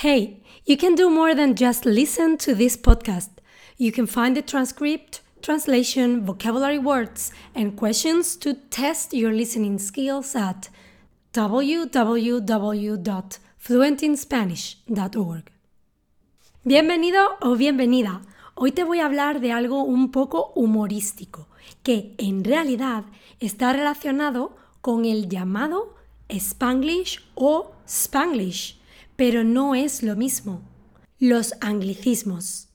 Hey, you can do more than just listen to this podcast. You can find the transcript, translation, vocabulary words, and questions to test your listening skills at www.fluentinspanish.org. Bienvenido o bienvenida. Hoy te voy a hablar de algo un poco humorístico, que en realidad está relacionado con el llamado Spanglish o Spanglish pero no es lo mismo. Los anglicismos.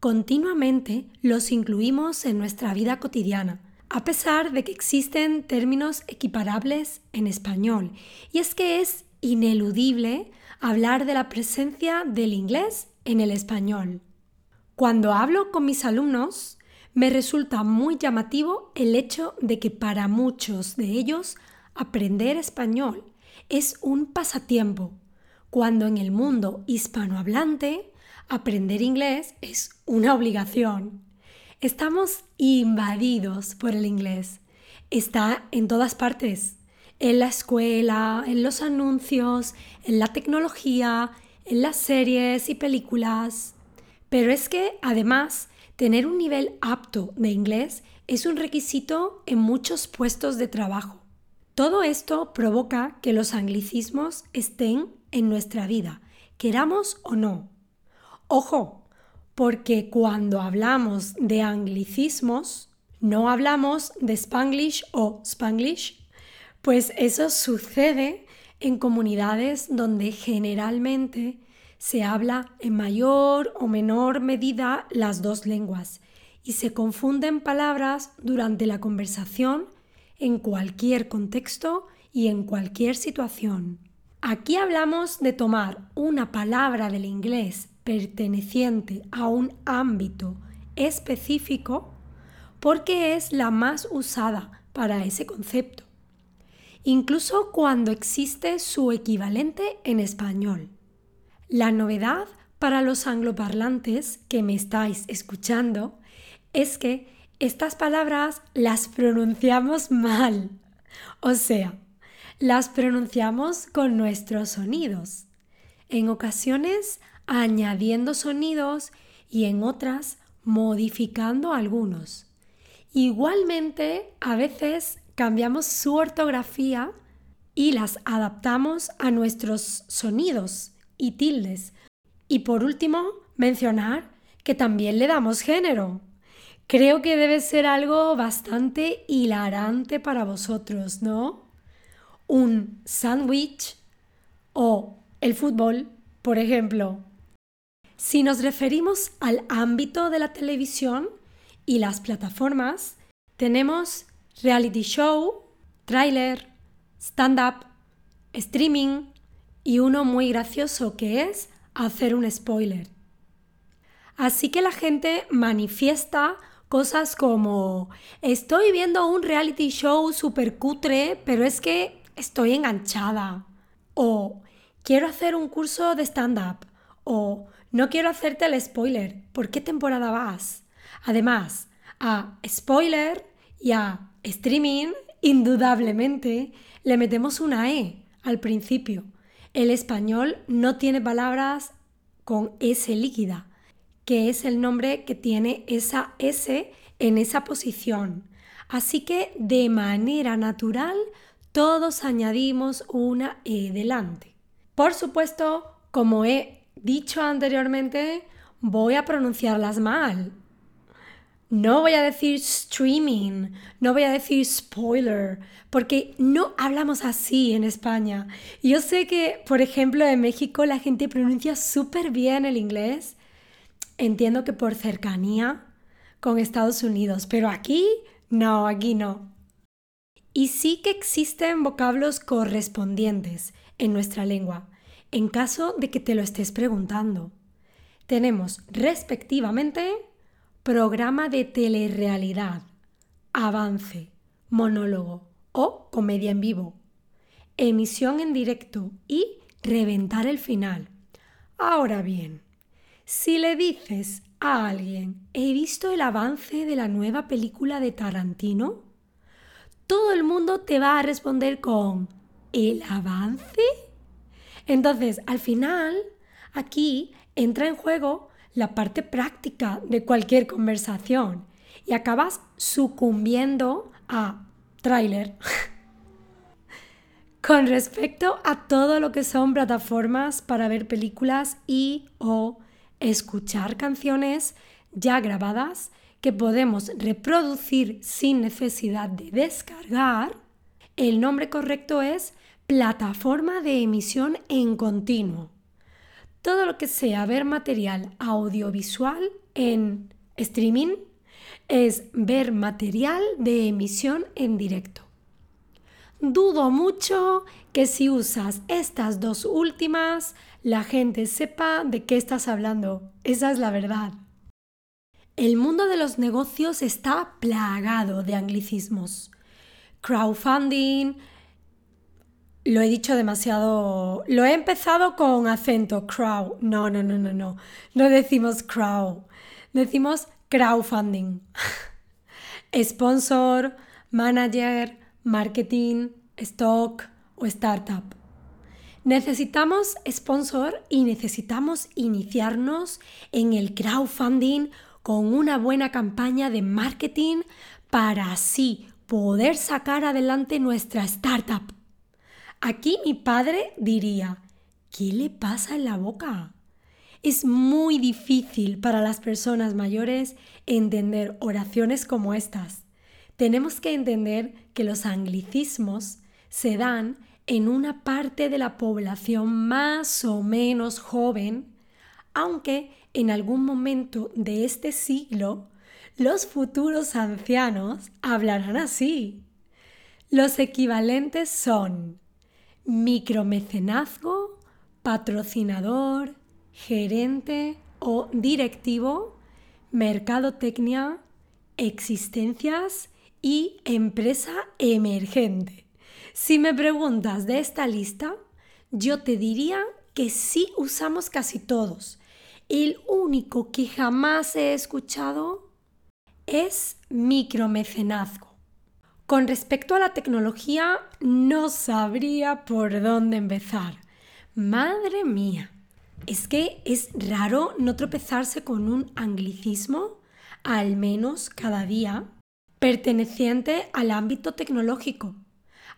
Continuamente los incluimos en nuestra vida cotidiana, a pesar de que existen términos equiparables en español. Y es que es ineludible hablar de la presencia del inglés en el español. Cuando hablo con mis alumnos, me resulta muy llamativo el hecho de que para muchos de ellos aprender español es un pasatiempo cuando en el mundo hispanohablante aprender inglés es una obligación. Estamos invadidos por el inglés. Está en todas partes, en la escuela, en los anuncios, en la tecnología, en las series y películas. Pero es que además tener un nivel apto de inglés es un requisito en muchos puestos de trabajo. Todo esto provoca que los anglicismos estén en nuestra vida, queramos o no. Ojo, porque cuando hablamos de anglicismos, no hablamos de spanglish o spanglish, pues eso sucede en comunidades donde generalmente se habla en mayor o menor medida las dos lenguas y se confunden palabras durante la conversación en cualquier contexto y en cualquier situación. Aquí hablamos de tomar una palabra del inglés perteneciente a un ámbito específico porque es la más usada para ese concepto, incluso cuando existe su equivalente en español. La novedad para los angloparlantes que me estáis escuchando es que estas palabras las pronunciamos mal. O sea, las pronunciamos con nuestros sonidos. En ocasiones añadiendo sonidos y en otras modificando algunos. Igualmente, a veces cambiamos su ortografía y las adaptamos a nuestros sonidos y tildes. Y por último, mencionar que también le damos género. Creo que debe ser algo bastante hilarante para vosotros, ¿no? Un sándwich o el fútbol, por ejemplo. Si nos referimos al ámbito de la televisión y las plataformas, tenemos reality show, trailer, stand-up, streaming y uno muy gracioso que es hacer un spoiler. Así que la gente manifiesta cosas como estoy viendo un reality show super cutre, pero es que estoy enganchada. O quiero hacer un curso de stand-up. O no quiero hacerte el spoiler. ¿Por qué temporada vas? Además, a spoiler y a streaming, indudablemente, le metemos una E al principio. El español no tiene palabras con S líquida, que es el nombre que tiene esa S en esa posición. Así que de manera natural todos añadimos una E delante. Por supuesto, como he dicho anteriormente, voy a pronunciarlas mal. No voy a decir streaming, no voy a decir spoiler, porque no hablamos así en España. Yo sé que, por ejemplo, en México la gente pronuncia súper bien el inglés. Entiendo que por cercanía con Estados Unidos, pero aquí no, aquí no. Y sí que existen vocablos correspondientes en nuestra lengua, en caso de que te lo estés preguntando. Tenemos respectivamente programa de telerrealidad, avance, monólogo o comedia en vivo, emisión en directo y reventar el final. Ahora bien, si le dices a alguien, he visto el avance de la nueva película de Tarantino, todo el mundo te va a responder con ¿el avance? Entonces, al final, Aquí entra en juego la parte práctica de cualquier conversación y acabas sucumbiendo a tráiler. Con respecto a todo lo que son plataformas para ver películas y o escuchar canciones ya grabadas que podemos reproducir sin necesidad de descargar, el nombre correcto es plataforma de emisión en continuo. Todo lo que sea ver material audiovisual en streaming es ver material de emisión en directo. Dudo mucho que si usas estas dos últimas, la gente sepa de qué estás hablando. Esa es la verdad. El mundo de los negocios está plagado de anglicismos. Crowdfunding, lo he dicho demasiado. Lo he empezado con acento crowd. No, no, no, no, no. No decimos crowd. Decimos crowdfunding. Sponsor, manager, marketing, stock o startup. Necesitamos sponsor y necesitamos iniciarnos en el crowdfunding con una buena campaña de marketing para así poder sacar adelante nuestra startup. Aquí mi padre diría, ¿qué le pasa en la boca? Es muy difícil para las personas mayores entender oraciones como estas. Tenemos que entender que los anglicismos se dan en una parte de la población más o menos joven, aunque en algún momento de este siglo los futuros ancianos hablarán así. Los equivalentes son micromecenazgo, patrocinador, gerente o directivo, mercadotecnia, existencias y empresa emergente. Si me preguntas de esta lista, yo te diría que sí usamos casi todos, el único que jamás he escuchado es micromecenazgo. Con respecto a la tecnología, no sabría por dónde empezar. Madre mía, es que es raro no tropezarse con un anglicismo, al menos cada día, perteneciente al ámbito tecnológico.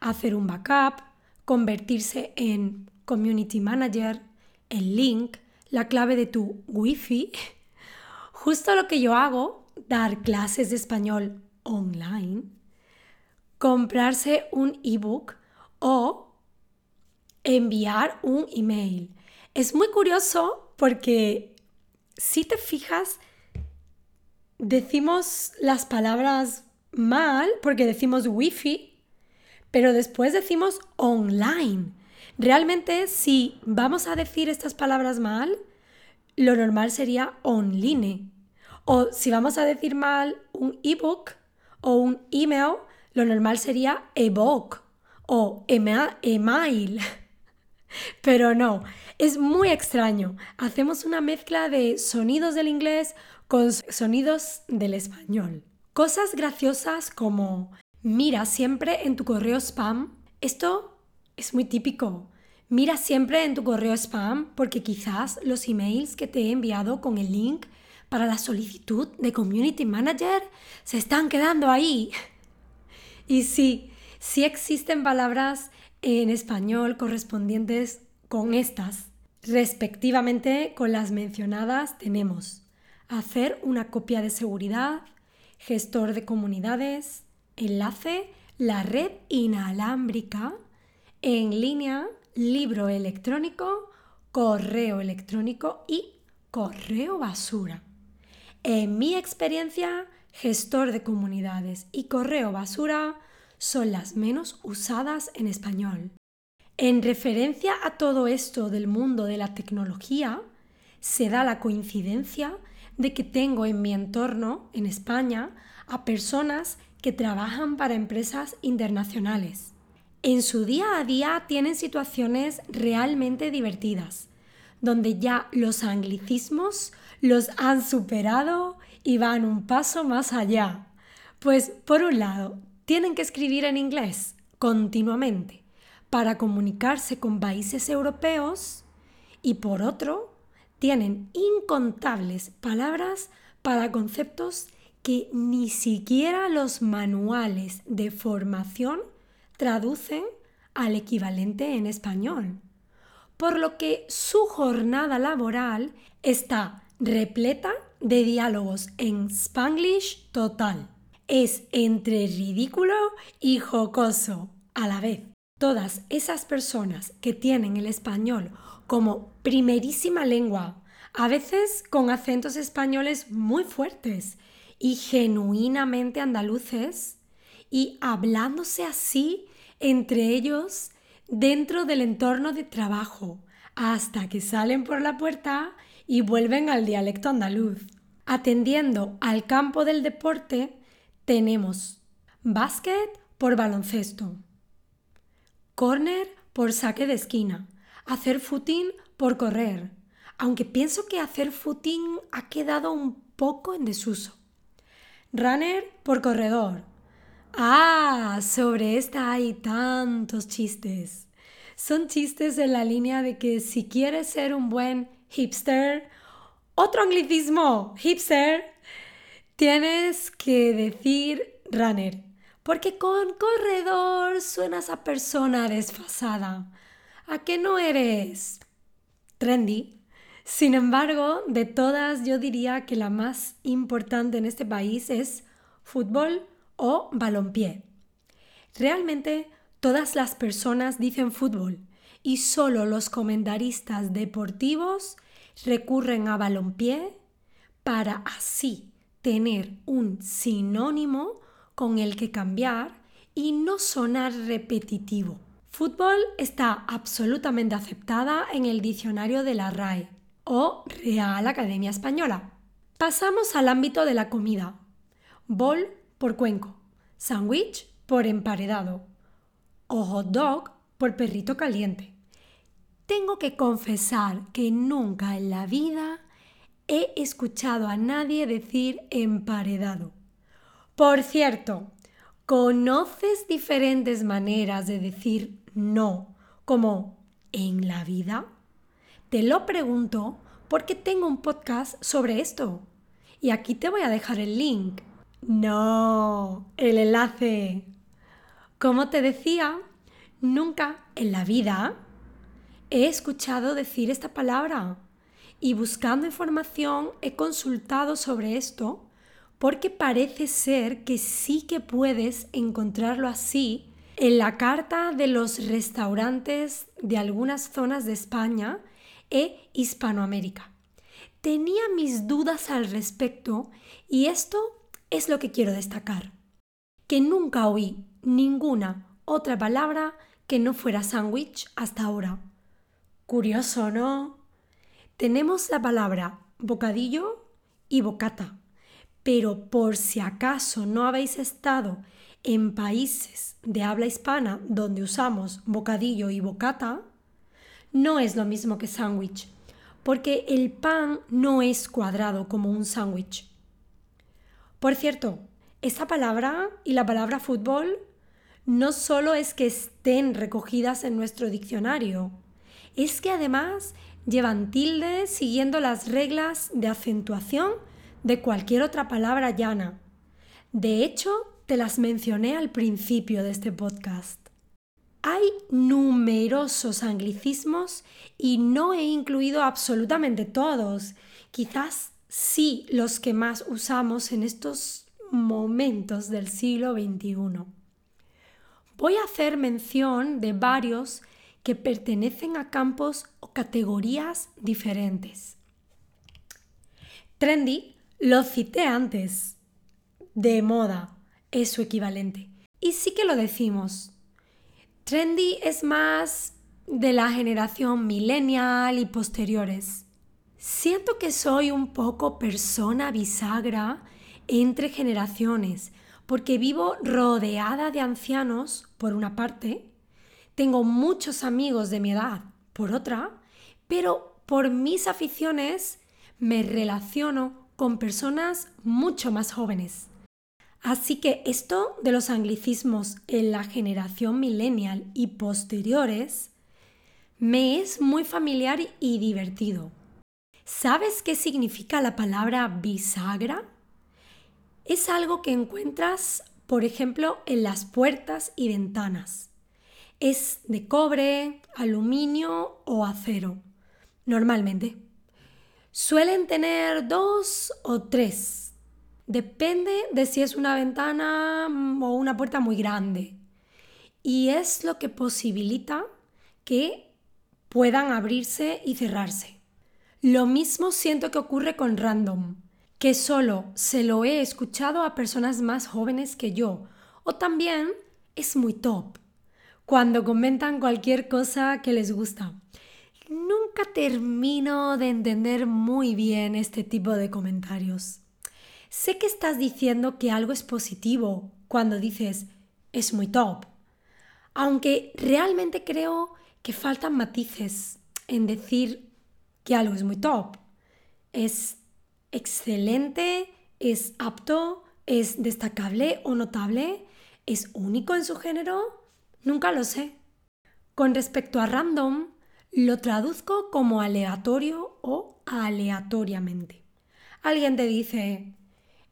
Hacer un backup, convertirse en community manager, en link, la clave de tu wifi, justo lo que yo hago, dar clases de español online, comprarse un ebook o enviar un email. Es muy curioso porque si te fijas, decimos las palabras mal porque decimos wifi, pero después decimos online. Realmente, si vamos a decir estas palabras mal, lo normal sería online. O si vamos a decir mal un ebook o un email, lo normal sería ebook o email. Pero no, es muy extraño. Hacemos una mezcla de sonidos del inglés con sonidos del español. Cosas graciosas como mira siempre en tu correo spam. Esto es muy típico. Mira siempre en tu correo spam porque quizás los emails que te he enviado con el link para la solicitud de Community Manager se están quedando ahí. Y sí, sí existen palabras en español correspondientes con estas. Respectivamente con las mencionadas tenemos hacer una copia de seguridad, gestor de comunidades, enlace, la red inalámbrica, en línea, libro electrónico, correo electrónico y correo basura. En mi experiencia, gestor de comunidades y correo basura son las menos usadas en español. En referencia a todo esto del mundo de la tecnología, se da la coincidencia de que tengo en mi entorno, en España, a personas que trabajan para empresas internacionales. En su día a día tienen situaciones realmente divertidas, donde ya los anglicismos los han superado y van un paso más allá. Pues por un lado, tienen que escribir en inglés continuamente para comunicarse con países europeos y por otro, tienen incontables palabras para conceptos que ni siquiera los manuales de formación traducen al equivalente en español. Por lo que su jornada laboral está repleta de diálogos en spanglish total. Es entre ridículo y jocoso a la vez. Todas esas personas que tienen el español como primerísima lengua, a veces con acentos españoles muy fuertes y genuinamente andaluces, y hablándose así entre ellos dentro del entorno de trabajo, hasta que salen por la puerta y vuelven al dialecto andaluz. Atendiendo al campo del deporte, tenemos básquet por baloncesto, corner por saque de esquina, hacer footing por correr, aunque pienso que hacer footing ha quedado un poco en desuso. Runner por corredor. Ah, sobre esta hay tantos chistes. Son chistes en la línea de que si quieres ser un buen hipster, otro anglicismo, hipster, tienes que decir runner, porque con corredor suenas a persona desfasada. ¿A qué no eres trendy? Sin embargo, de todas yo diría que la más importante en este país es fútbol o balompié. Realmente todas las personas dicen fútbol y solo los comentaristas deportivos recurren a balompié para así tener un sinónimo con el que cambiar y no sonar repetitivo. Fútbol está absolutamente aceptada en el diccionario de la RAE o Real Academia Española. Pasamos al ámbito de la comida. Por cuenco, sándwich por emparedado o hot dog por perrito caliente. Tengo que confesar que nunca en la vida he escuchado a nadie decir emparedado. Por cierto, ¿conoces diferentes maneras de decir no como en la vida? Te lo pregunto porque tengo un podcast sobre esto. Y aquí te voy a dejar el link. No, el enlace. Como te decía, nunca en la vida he escuchado decir esta palabra y buscando información he consultado sobre esto porque parece ser que sí que puedes encontrarlo así en la carta de los restaurantes de algunas zonas de España e Hispanoamérica. Tenía mis dudas al respecto y esto es lo que quiero destacar. Que nunca oí ninguna otra palabra que no fuera sándwich hasta ahora. Curioso, ¿no? Tenemos la palabra bocadillo y bocata, pero por si acaso no habéis estado en países de habla hispana donde usamos bocadillo y bocata, no es lo mismo que sándwich, porque el pan no es cuadrado como un sándwich. Por cierto, esta palabra y la palabra fútbol no solo es que estén recogidas en nuestro diccionario, es que además llevan tilde siguiendo las reglas de acentuación de cualquier otra palabra llana. De hecho, te las mencioné al principio de este podcast. Hay numerosos anglicismos y no he incluido absolutamente todos, quizás sí los que más usamos en estos momentos del siglo XXI. Voy a hacer mención de varios que pertenecen a campos o categorías diferentes. Trendy lo cité antes. De moda es su equivalente. Y sí que lo decimos. Trendy es más de la generación millennial y posteriores. Siento que soy un poco persona bisagra entre generaciones, porque vivo rodeada de ancianos, por una parte, tengo muchos amigos de mi edad, por otra, pero por mis aficiones me relaciono con personas mucho más jóvenes. Así que esto de los anglicismos en la generación millennial y posteriores me es muy familiar y divertido. ¿Sabes qué significa la palabra bisagra? Es algo que encuentras, por ejemplo, en las puertas y ventanas. Es de cobre, aluminio o acero, normalmente. Suelen tener dos o tres. Depende de si es una ventana o una puerta muy grande. Y es lo que posibilita que puedan abrirse y cerrarse. Lo mismo siento que ocurre con Random, que solo se lo he escuchado a personas más jóvenes que yo, o también es muy top, cuando comentan cualquier cosa que les gusta. Nunca termino de entender muy bien este tipo de comentarios. Sé que estás diciendo que algo es positivo cuando dices es muy top, aunque realmente creo que faltan matices en decir que algo es muy top. Es excelente, es apto, es destacable o notable, es único en su género. Nunca lo sé. Con respecto a random, lo traduzco como aleatorio o aleatoriamente. Alguien te dice,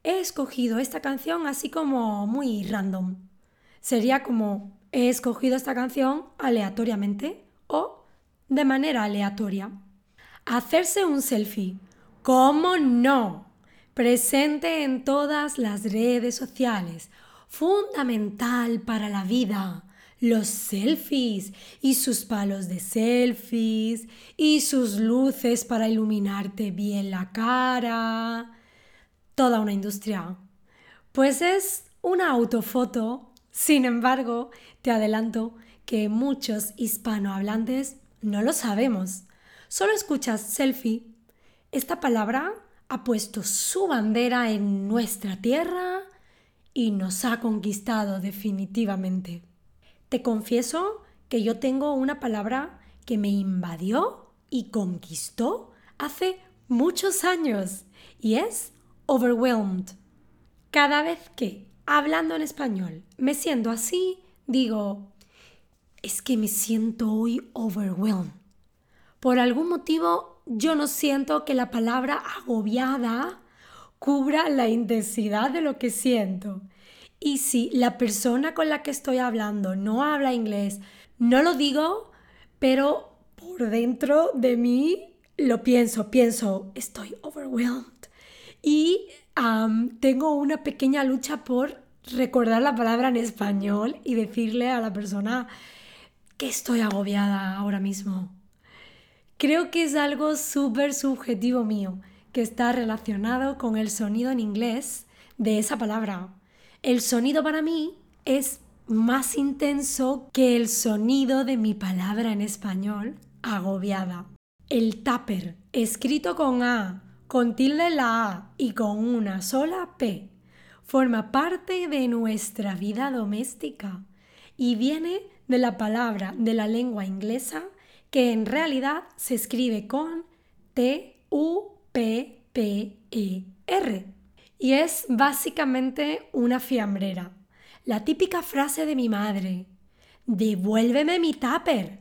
he escogido esta canción así como muy random. Sería como, he escogido esta canción aleatoriamente o de manera aleatoria. Hacerse un selfie. ¿Cómo no? Presente en todas las redes sociales. Fundamental para la vida. Los selfies y sus palos de selfies y sus luces para iluminarte bien la cara. Toda una industria. Pues es una autofoto. Sin embargo, te adelanto que muchos hispanohablantes no lo sabemos solo escuchas selfie, esta palabra ha puesto su bandera en nuestra tierra y nos ha conquistado definitivamente. Te confieso que yo tengo una palabra que me invadió y conquistó hace muchos años y es overwhelmed. Cada vez que, hablando en español, me siento así, digo, es que me siento hoy overwhelmed. Por algún motivo yo no siento que la palabra agobiada cubra la intensidad de lo que siento. Y si la persona con la que estoy hablando no habla inglés, no lo digo, pero por dentro de mí lo pienso, pienso, estoy overwhelmed. Y tengo una pequeña lucha por recordar la palabra en español y decirle a la persona que estoy agobiada ahora mismo. Creo que es algo súper subjetivo mío, que está relacionado con el sonido en inglés de esa palabra. El sonido para mí es más intenso que el sonido de mi palabra en español, agobiada. El tupper, escrito con A, con tilde en la A y con una sola P, forma parte de nuestra vida doméstica y viene de la palabra de la lengua inglesa que en realidad se escribe con T-U-P-P-E-R y es básicamente una fiambrera. La típica frase de mi madre, devuélveme mi tupper,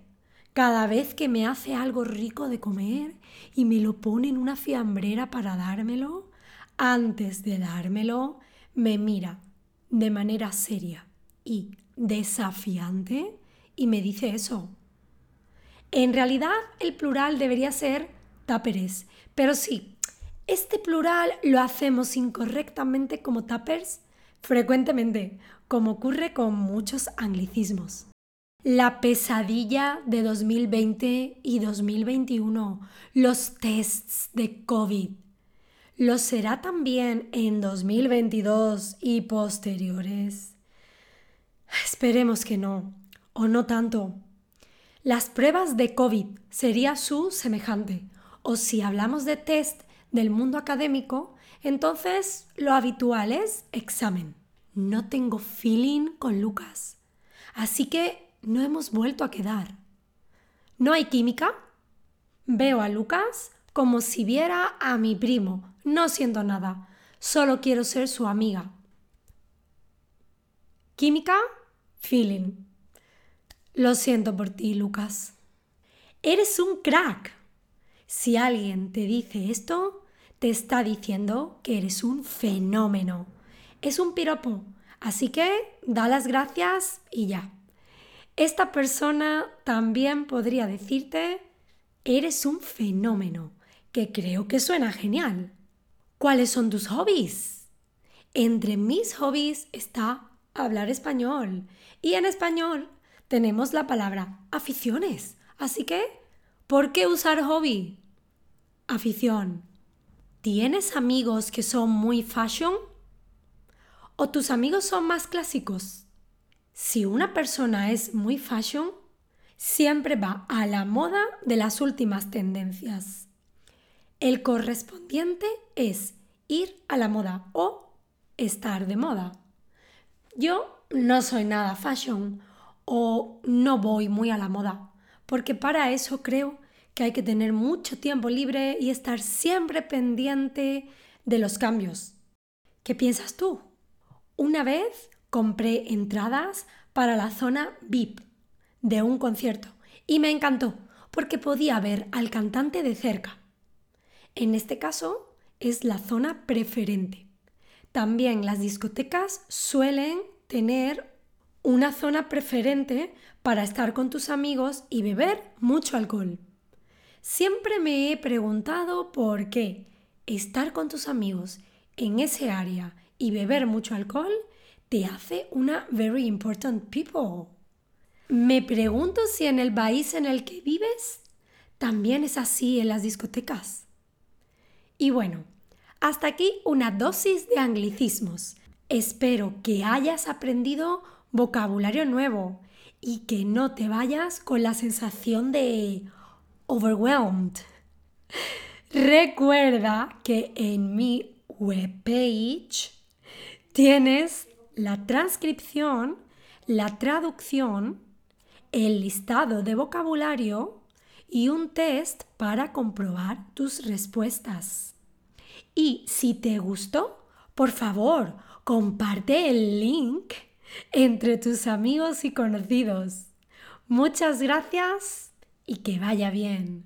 cada vez que me hace algo rico de comer y me lo pone en una fiambrera para dármelo, antes de dármelo, me mira de manera seria y desafiante y me dice eso. En realidad el plural debería ser taperes, pero sí, este plural lo hacemos incorrectamente como tapers frecuentemente, como ocurre con muchos anglicismos. La pesadilla de 2020 y 2021, los tests de COVID. ¿Lo será también en 2022 y posteriores? Esperemos que no, o no tanto, las pruebas de COVID sería su semejante. O si hablamos de test del mundo académico, entonces lo habitual es examen. No tengo feeling con Lucas. Así que no hemos vuelto a quedar. ¿No hay química? Veo a Lucas como si viera a mi primo. No siento nada. Solo quiero ser su amiga. Química, feeling. Lo siento por ti, Lucas. Eres un crack. Si alguien te dice esto, te está diciendo que eres un fenómeno. Es un piropo, así que da las gracias y ya. Esta persona también podría decirte, eres un fenómeno, que creo que suena genial. ¿Cuáles son tus hobbies? Entre mis hobbies está hablar español. Y en español tenemos la palabra aficiones. Así que, ¿por qué usar hobby? Afición. ¿Tienes amigos que son muy fashion? ¿O tus amigos son más clásicos? Si una persona es muy fashion, siempre va a la moda de las últimas tendencias. El correspondiente es ir a la moda o estar de moda. Yo no soy nada fashion o no voy muy a la moda, porque para eso creo que hay que tener mucho tiempo libre y estar siempre pendiente de los cambios. ¿Qué piensas tú? Una vez compré entradas para la zona VIP de un concierto y me encantó porque podía ver al cantante de cerca. En este caso es la zona preferente. También las discotecas suelen tener una zona preferente para estar con tus amigos y beber mucho alcohol. Siempre me he preguntado por qué estar con tus amigos en ese área y beber mucho alcohol te hace una very important people. Me pregunto si en el país en el que vives también es así en las discotecas. Y bueno, hasta aquí una dosis de anglicismos. Espero que hayas aprendido vocabulario nuevo y que no te vayas con la sensación de overwhelmed. Recuerda que en mi webpage tienes la transcripción, la traducción, el listado de vocabulario y un test para comprobar tus respuestas. Y si te gustó, por favor, comparte el link entre tus amigos y conocidos. Muchas gracias y que vaya bien.